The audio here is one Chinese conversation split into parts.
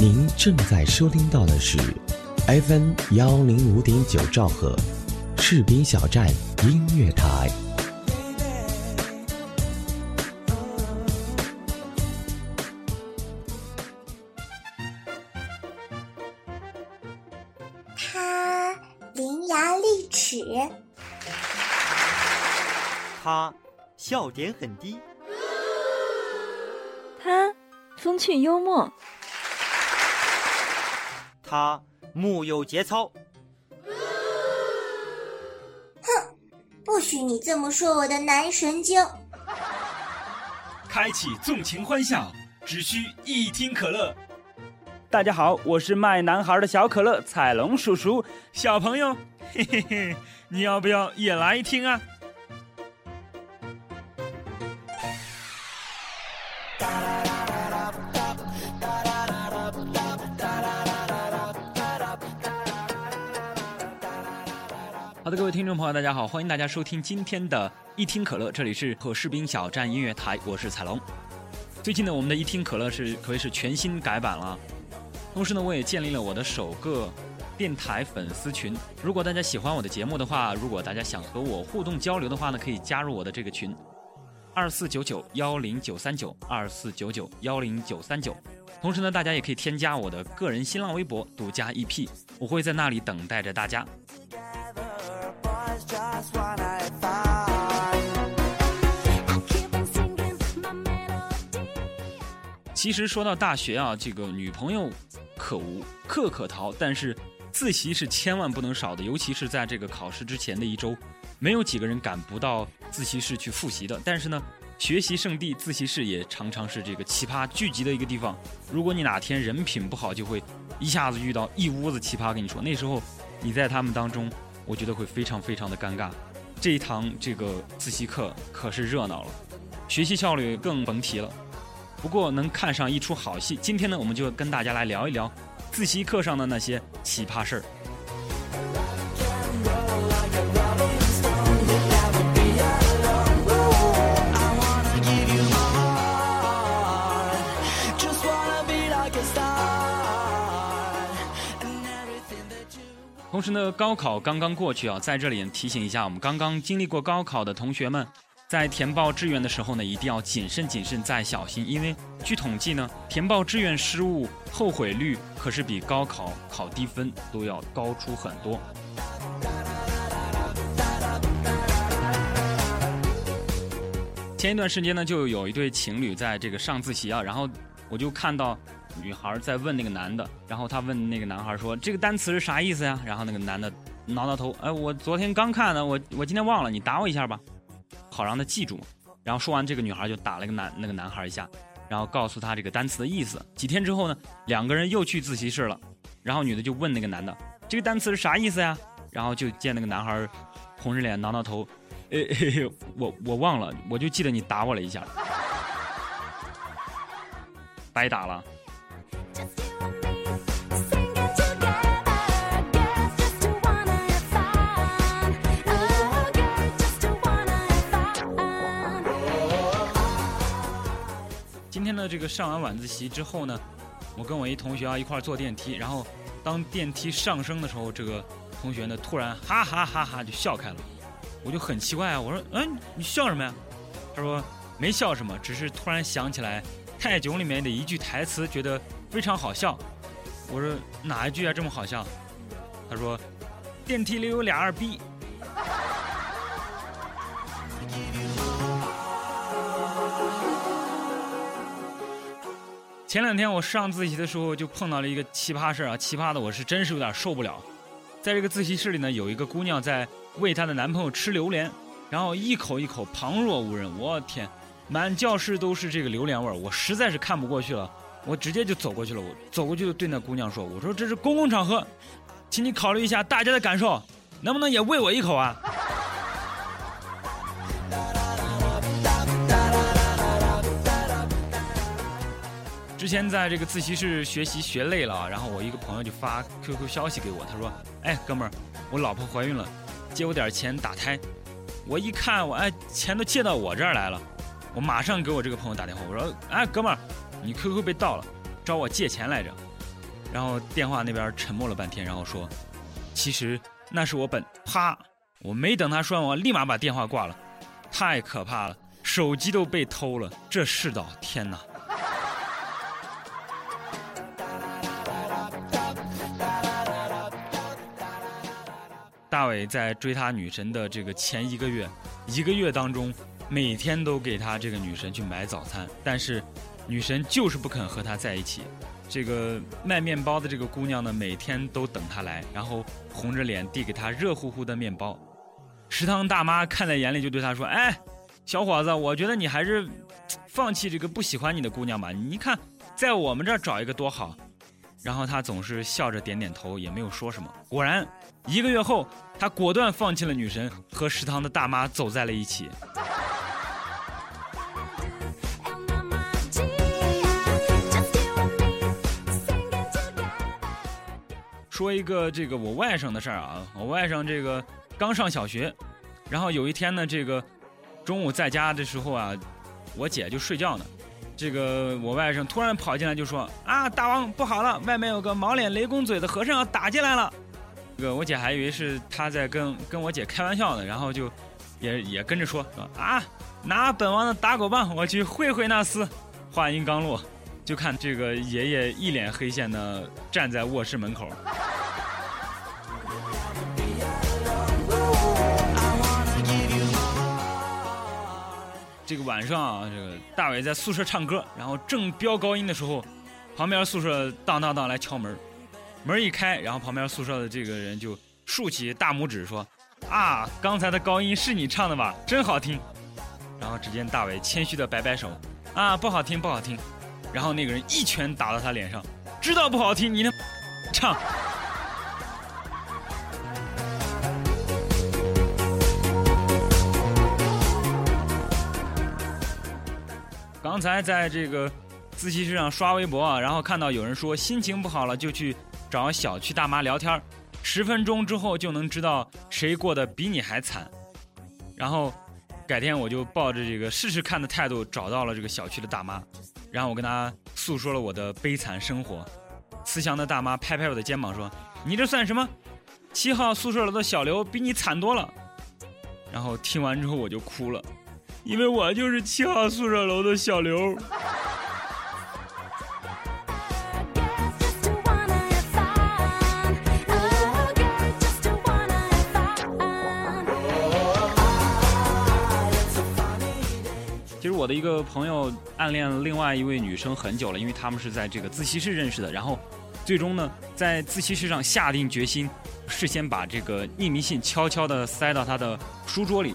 您正在收听到的是 FM 幺零五点九兆赫，士兵小站音乐台。他伶牙俐齿，他笑点很低，他风趣幽默，他木有节操，哼不许你这么说我的男神经！开启纵情欢笑，只需一听可乐。大家好，我是卖男孩的小可乐彩龙叔叔。小朋友，嘿嘿嘿，你要不要也来一听啊？听众朋友，大家好，欢迎大家收听今天的一听可乐，这里是和士兵小站音乐台，我是彩龙。最近呢，我们的一听可乐是可谓是全新改版了，同时呢，我也建立了我的首个电台粉丝群。如果大家喜欢我的节目的话，如果大家想和我互动交流的话呢，可以加入我的这个群，二四九九幺零九三九二四九九幺零九三九。同时呢，大家也可以添加我的个人新浪微博独家 EP，我会在那里等待着大家。其实说到大学啊，这个女朋友可无，课可逃，但是自习是千万不能少的，尤其是在这个考试之前的一周，没有几个人赶不到自习室去复习的。但是呢，学习圣地自习室也常常是这个奇葩聚集的一个地方。如果你哪天人品不好，就会一下子遇到一屋子奇葩。跟你说，那时候你在他们当中，我觉得会非常非常的尴尬。这一堂这个自习课可是热闹了，学习效率更甭提了。不过能看上一出好戏，今天呢，我们就跟大家来聊一聊自习课上的那些奇葩事儿。同时呢，高考刚刚过去啊，在这里提醒一下我们刚刚经历过高考的同学们。在填报志愿的时候呢，一定要谨慎、谨慎再小心，因为据统计呢，填报志愿失误后悔率可是比高考考低分都要高出很多。前一段时间呢，就有一对情侣在这个上自习啊，然后我就看到女孩在问那个男的，然后他问那个男孩说：“这个单词是啥意思呀？”然后那个男的挠挠头：“哎，我昨天刚看的，我我今天忘了，你打我一下吧。”好让他记住，然后说完，这个女孩就打了个男那个男孩一下，然后告诉他这个单词的意思。几天之后呢，两个人又去自习室了，然后女的就问那个男的：“这个单词是啥意思呀？”然后就见那个男孩红着脸挠挠头：“诶、哎，我我忘了，我就记得你打我了一下，白打了。”今天呢，这个上完晚自习之后呢，我跟我一同学啊一块儿坐电梯，然后当电梯上升的时候，这个同学呢突然哈哈哈哈就笑开了，我就很奇怪啊，我说嗯你笑什么呀？他说没笑什么，只是突然想起来《泰囧》里面的一句台词，觉得非常好笑。我说哪一句啊这么好笑？他说电梯里有俩二逼。前两天我上自习的时候就碰到了一个奇葩事儿啊，奇葩的我是真是有点受不了。在这个自习室里呢，有一个姑娘在喂她的男朋友吃榴莲，然后一口一口旁若无人，我天，满教室都是这个榴莲味儿，我实在是看不过去了，我直接就走过去了，我走过去就对那姑娘说：“我说这是公共场合，请你考虑一下大家的感受，能不能也喂我一口啊？”之前在这个自习室学习学累了，然后我一个朋友就发 QQ 消息给我，他说：“哎，哥们儿，我老婆怀孕了，借我点钱打胎。”我一看，我哎，钱都借到我这儿来了，我马上给我这个朋友打电话，我说：“哎，哥们儿，你 QQ 被盗了，找我借钱来着。”然后电话那边沉默了半天，然后说：“其实那是我本。”啪！我没等他说完，我立马把电话挂了。太可怕了，手机都被偷了，这世道，天哪！大伟在追他女神的这个前一个月，一个月当中，每天都给他这个女神去买早餐，但是女神就是不肯和他在一起。这个卖面包的这个姑娘呢，每天都等他来，然后红着脸递给他热乎乎的面包。食堂大妈看在眼里，就对他说：“哎，小伙子，我觉得你还是放弃这个不喜欢你的姑娘吧。你看，在我们这儿找一个多好。”然后他总是笑着点点头，也没有说什么。果然，一个月后，他果断放弃了女神，和食堂的大妈走在了一起。说一个这个我外甥的事儿啊，我外甥这个刚上小学，然后有一天呢，这个中午在家的时候啊，我姐就睡觉呢。这个我外甥突然跑进来就说：“啊，大王不好了，外面有个毛脸雷公嘴的和尚要打进来了。”这个我姐还以为是他在跟跟我姐开玩笑呢，然后就也也跟着说：“说啊，拿本王的打狗棒，我去会会那厮。”话音刚落，就看这个爷爷一脸黑线的站在卧室门口。这个晚上啊，这个大伟在宿舍唱歌，然后正飙高音的时候，旁边宿舍当当当来敲门，门一开，然后旁边宿舍的这个人就竖起大拇指说：“啊，刚才的高音是你唱的吧？真好听。”然后只见大伟谦虚的摆摆手：“啊，不好听，不好听。”然后那个人一拳打到他脸上：“知道不好听，你能唱？”刚才在这个自习室上刷微博啊，然后看到有人说心情不好了就去找小区大妈聊天十分钟之后就能知道谁过得比你还惨。然后改天我就抱着这个试试看的态度找到了这个小区的大妈，然后我跟他诉说了我的悲惨生活。慈祥的大妈拍拍我的肩膀说：“你这算什么？七号宿舍楼的小刘比你惨多了。”然后听完之后我就哭了。因为我就是七号宿舍楼的小刘。我的一个朋友暗恋另外一位女生很久了，因为他们是在这个自习室认识的，然后最终呢，在自习室上下定决心，事先把这个匿名信悄悄的塞到他的书桌里。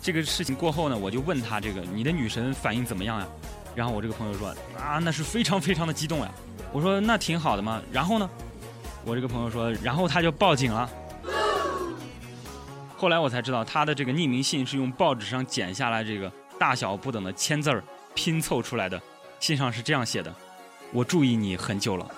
这个事情过后呢，我就问他这个你的女神反应怎么样呀？然后我这个朋友说啊，那是非常非常的激动呀。我说那挺好的嘛。然后呢，我这个朋友说，然后他就报警了。后来我才知道，他的这个匿名信是用报纸上剪下来这个大小不等的签字儿拼凑出来的。信上是这样写的：我注意你很久了。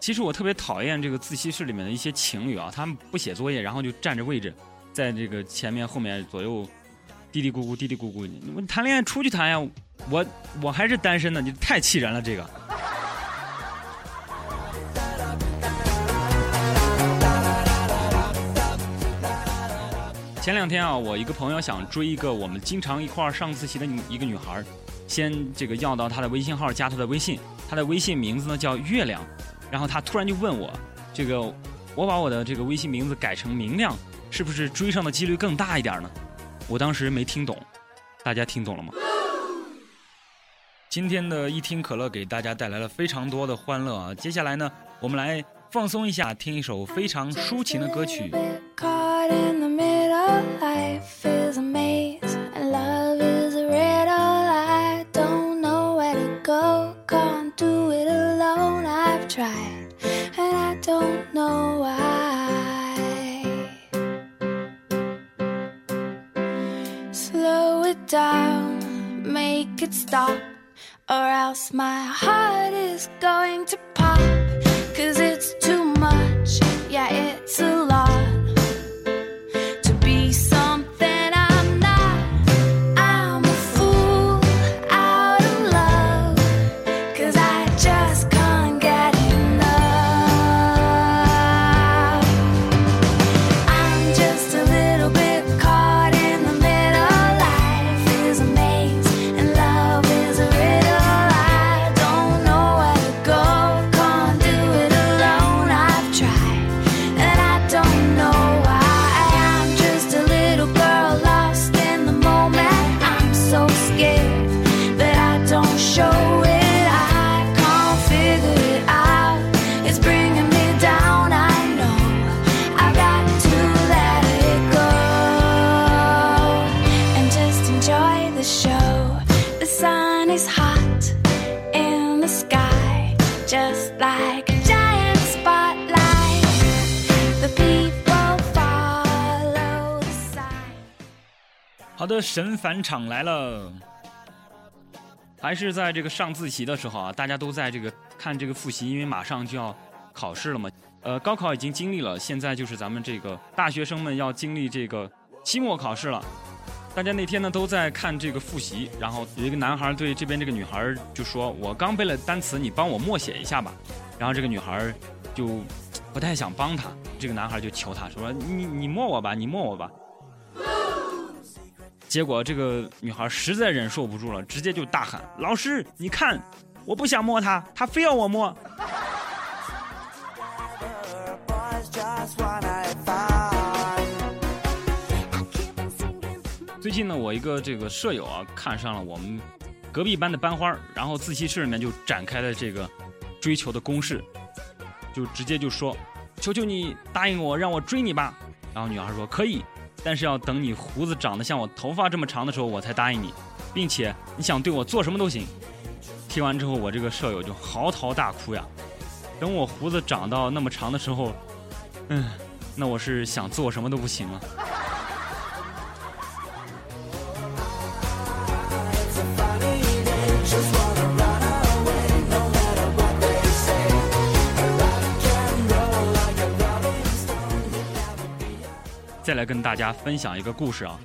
其实我特别讨厌这个自习室里面的一些情侣啊，他们不写作业，然后就占着位置，在这个前面、后面、左右嘀嘀咕咕、嘀嘀咕咕。谈恋爱出去谈呀，我我还是单身呢，你太气人了这个。前两天啊，我一个朋友想追一个我们经常一块儿上自习的女一个女孩，先这个要到她的微信号，加她的微信，她的微信名字呢叫月亮。然后她突然就问我：“这个，我把我的这个微信名字改成明亮，是不是追上的几率更大一点呢？”我当时没听懂，大家听懂了吗？今天的一听可乐给大家带来了非常多的欢乐啊！接下来呢，我们来放松一下，听一首非常抒情的歌曲。好的，神返场来了。还是在这个上自习的时候啊，大家都在这个看这个复习，因为马上就要考试了嘛。呃，高考已经经历了，现在就是咱们这个大学生们要经历这个期末考试了。大家那天呢都在看这个复习，然后有一个男孩对这边这个女孩就说：“我刚背了单词，你帮我默写一下吧。”然后这个女孩就不太想帮他，这个男孩就求他说：“你你默我吧，你默我吧。”结果这个女孩实在忍受不住了，直接就大喊：“老师，你看，我不想摸他，他非要我摸。” 最近呢，我一个这个舍友啊，看上了我们隔壁班的班花，然后自习室里面就展开了这个追求的攻势，就直接就说：“求求你答应我，让我追你吧。”然后女孩说：“可以。”但是要等你胡子长得像我头发这么长的时候，我才答应你，并且你想对我做什么都行。听完之后，我这个舍友就嚎啕大哭呀。等我胡子长到那么长的时候，嗯，那我是想做什么都不行了。再来跟大家分享一个故事啊，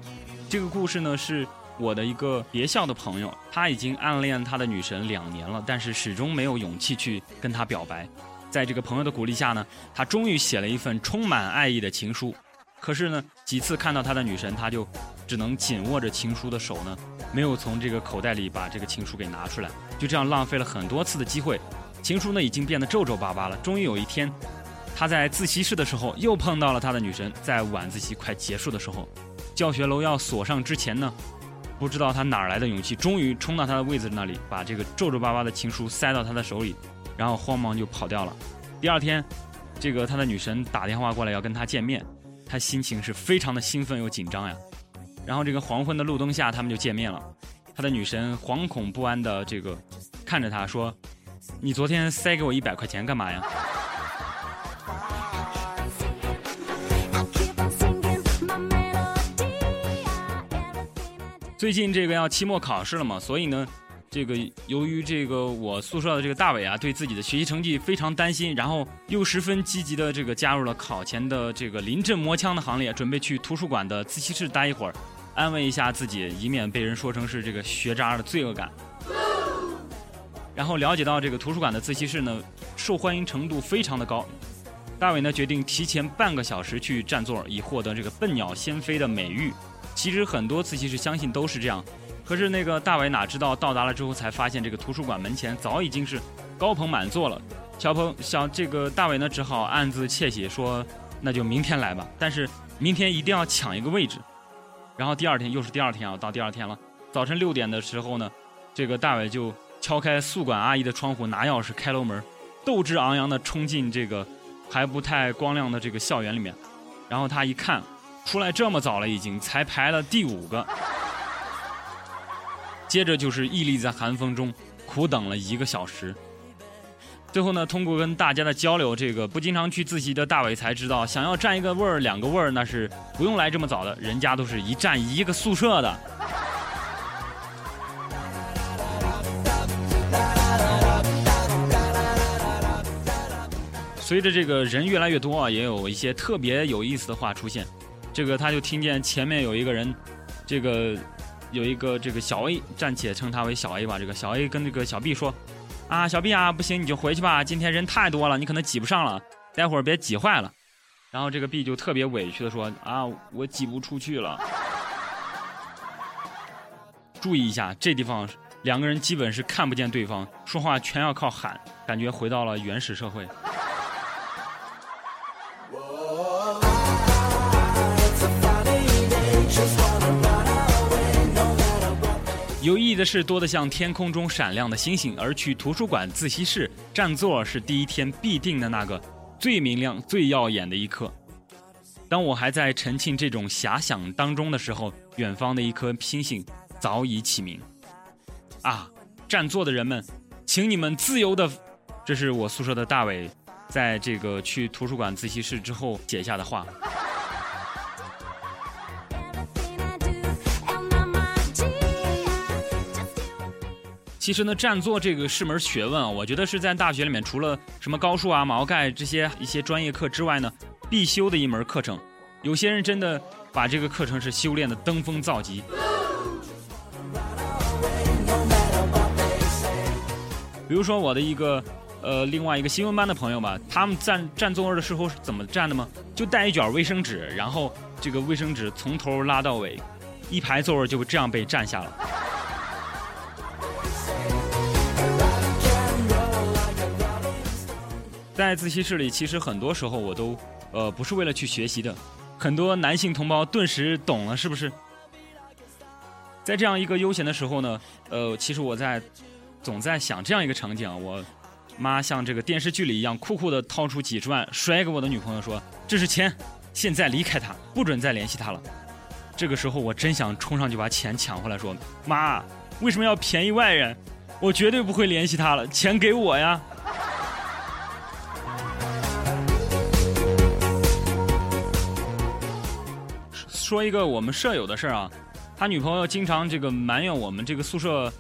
这个故事呢是我的一个别校的朋友，他已经暗恋他的女神两年了，但是始终没有勇气去跟她表白。在这个朋友的鼓励下呢，他终于写了一份充满爱意的情书。可是呢，几次看到他的女神，他就只能紧握着情书的手呢，没有从这个口袋里把这个情书给拿出来，就这样浪费了很多次的机会。情书呢已经变得皱皱巴巴了。终于有一天。他在自习室的时候又碰到了他的女神，在晚自习快结束的时候，教学楼要锁上之前呢，不知道他哪来的勇气，终于冲到他的位子那里，把这个皱皱巴巴的情书塞到他的手里，然后慌忙就跑掉了。第二天，这个他的女神打电话过来要跟他见面，他心情是非常的兴奋又紧张呀。然后这个黄昏的路灯下，他们就见面了。他的女神惶恐不安的这个看着他说：“你昨天塞给我一百块钱干嘛呀？”最近这个要期末考试了嘛，所以呢，这个由于这个我宿舍的这个大伟啊，对自己的学习成绩非常担心，然后又十分积极的这个加入了考前的这个临阵磨枪的行列，准备去图书馆的自习室待一会儿，安慰一下自己，以免被人说成是这个学渣的罪恶感。然后了解到这个图书馆的自习室呢，受欢迎程度非常的高，大伟呢决定提前半个小时去占座，以获得这个笨鸟先飞的美誉。其实很多自习室相信都是这样，可是那个大伟哪知道到达了之后才发现这个图书馆门前早已经是高朋满座了。小鹏小这个大伟呢只好暗自窃喜说那就明天来吧，但是明天一定要抢一个位置。然后第二天又是第二天啊，到第二天了，早晨六点的时候呢，这个大伟就敲开宿管阿姨的窗户，拿钥匙开楼门，斗志昂扬的冲进这个还不太光亮的这个校园里面，然后他一看。出来这么早了，已经才排了第五个。接着就是屹立在寒风中，苦等了一个小时。最后呢，通过跟大家的交流，这个不经常去自习的大伟才知道，想要占一个位儿、两个位儿，那是不用来这么早的，人家都是一占一个宿舍的。随着这个人越来越多啊，也有一些特别有意思的话出现。这个他就听见前面有一个人，这个有一个这个小 A 暂且称他为小 A 吧。这个小 A 跟这个小 B 说：“啊，小 B 啊，不行你就回去吧，今天人太多了，你可能挤不上了，待会儿别挤坏了。”然后这个 B 就特别委屈的说：“啊，我挤不出去了。” 注意一下，这地方两个人基本是看不见对方，说话全要靠喊，感觉回到了原始社会。有意义的事多得像天空中闪亮的星星，而去图书馆自习室占座是第一天必定的那个最明亮、最耀眼的一刻。当我还在沉浸这种遐想当中的时候，远方的一颗星星早已启明。啊，占座的人们，请你们自由的。这是我宿舍的大伟，在这个去图书馆自习室之后写下的话。其实呢，占座这个是门学问啊，我觉得是在大学里面除了什么高数啊、毛概这些一些专业课之外呢，必修的一门课程。有些人真的把这个课程是修炼的登峰造极。比如说我的一个呃另外一个新闻班的朋友吧，他们占占座位的时候是怎么占的吗？就带一卷卫生纸，然后这个卫生纸从头拉到尾，一排座位就这样被占下了。在自习室里，其实很多时候我都，呃，不是为了去学习的。很多男性同胞顿时懂了，是不是？在这样一个悠闲的时候呢，呃，其实我在总在想这样一个场景啊，我妈像这个电视剧里一样，酷酷的掏出几十万甩给我的女朋友，说：“这是钱，现在离开他，不准再联系他了。”这个时候我真想冲上去把钱抢回来，说：“妈，为什么要便宜外人？我绝对不会联系他了，钱给我呀！”说一个我们舍友的事儿啊，他女朋友经常这个埋怨我们这个宿舍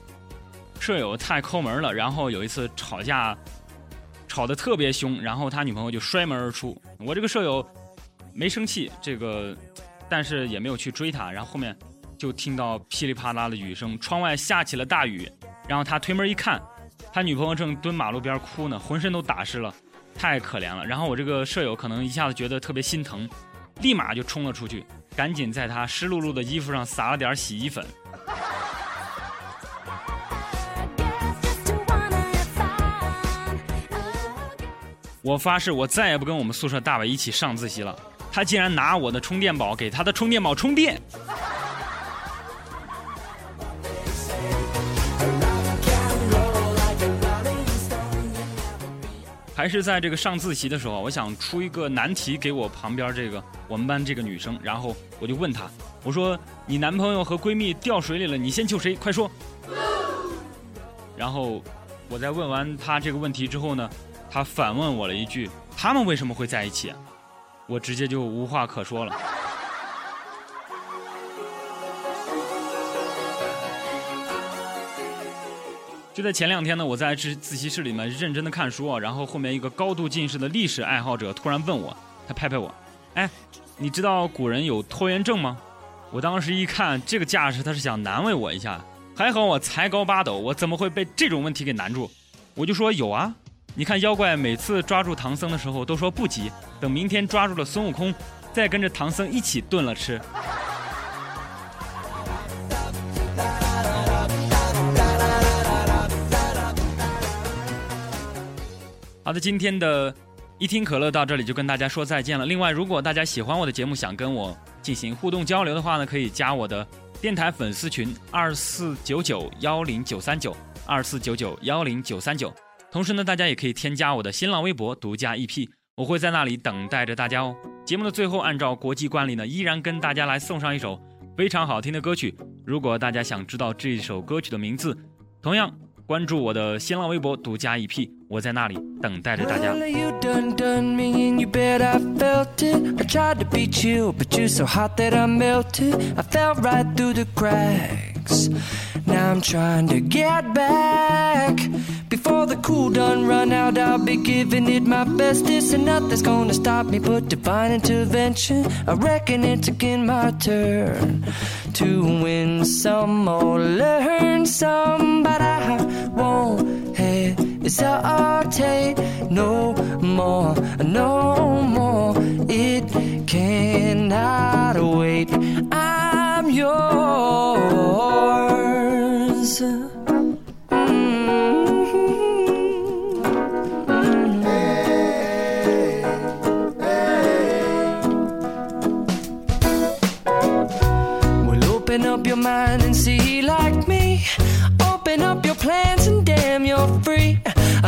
舍友太抠门了，然后有一次吵架吵得特别凶，然后他女朋友就摔门而出。我这个舍友没生气，这个但是也没有去追他，然后后面就听到噼里啪啦的雨声，窗外下起了大雨，然后他推门一看，他女朋友正蹲马路边哭呢，浑身都打湿了，太可怜了。然后我这个舍友可能一下子觉得特别心疼，立马就冲了出去。赶紧在他湿漉漉的衣服上撒了点洗衣粉。我发誓，我再也不跟我们宿舍大伟一起上自习了。他竟然拿我的充电宝给他的充电宝充电。还是在这个上自习的时候，我想出一个难题给我旁边这个我们班这个女生，然后我就问她，我说你男朋友和闺蜜掉水里了，你先救谁？快说。然后我在问完她这个问题之后呢，她反问我了一句，他们为什么会在一起？我直接就无话可说了。就在前两天呢，我在自自习室里面认真的看书啊，然后后面一个高度近视的历史爱好者突然问我，他拍拍我，哎，你知道古人有拖延症吗？我当时一看这个架势，他是想难为我一下，还好我才高八斗，我怎么会被这种问题给难住？我就说有啊，你看妖怪每次抓住唐僧的时候都说不急，等明天抓住了孙悟空，再跟着唐僧一起炖了吃。好的，今天的一听可乐到这里就跟大家说再见了。另外，如果大家喜欢我的节目，想跟我进行互动交流的话呢，可以加我的电台粉丝群二四九九幺零九三九二四九九幺零九三九。同时呢，大家也可以添加我的新浪微博独家 EP，我会在那里等待着大家哦。节目的最后，按照国际惯例呢，依然跟大家来送上一首非常好听的歌曲。如果大家想知道这首歌曲的名字，同样。关注我的新浪微博独家 EP，我在那里等待着大家。Now I'm trying to get back. Before the cool done run out, I'll be giving it my bestest, and nothing's gonna stop me but divine intervention. I reckon it's again my turn to win some or learn some, but I won't hesitate no more, no more. It cannot wait. I'm yours. Mm-hmm. Open up your mind and see like me. Open up your plans and damn, you're free.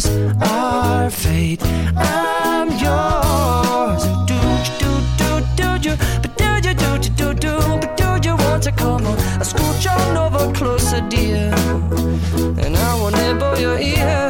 is our fate. I'm yours. Do do do do do, do, do do do do do do, do you want to come on? Scooch on over closer, dear, and I will nibble your ear.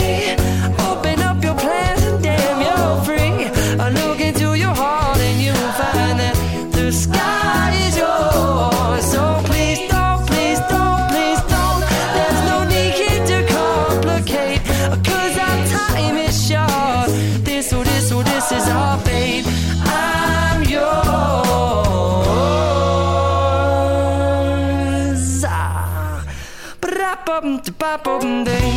up open day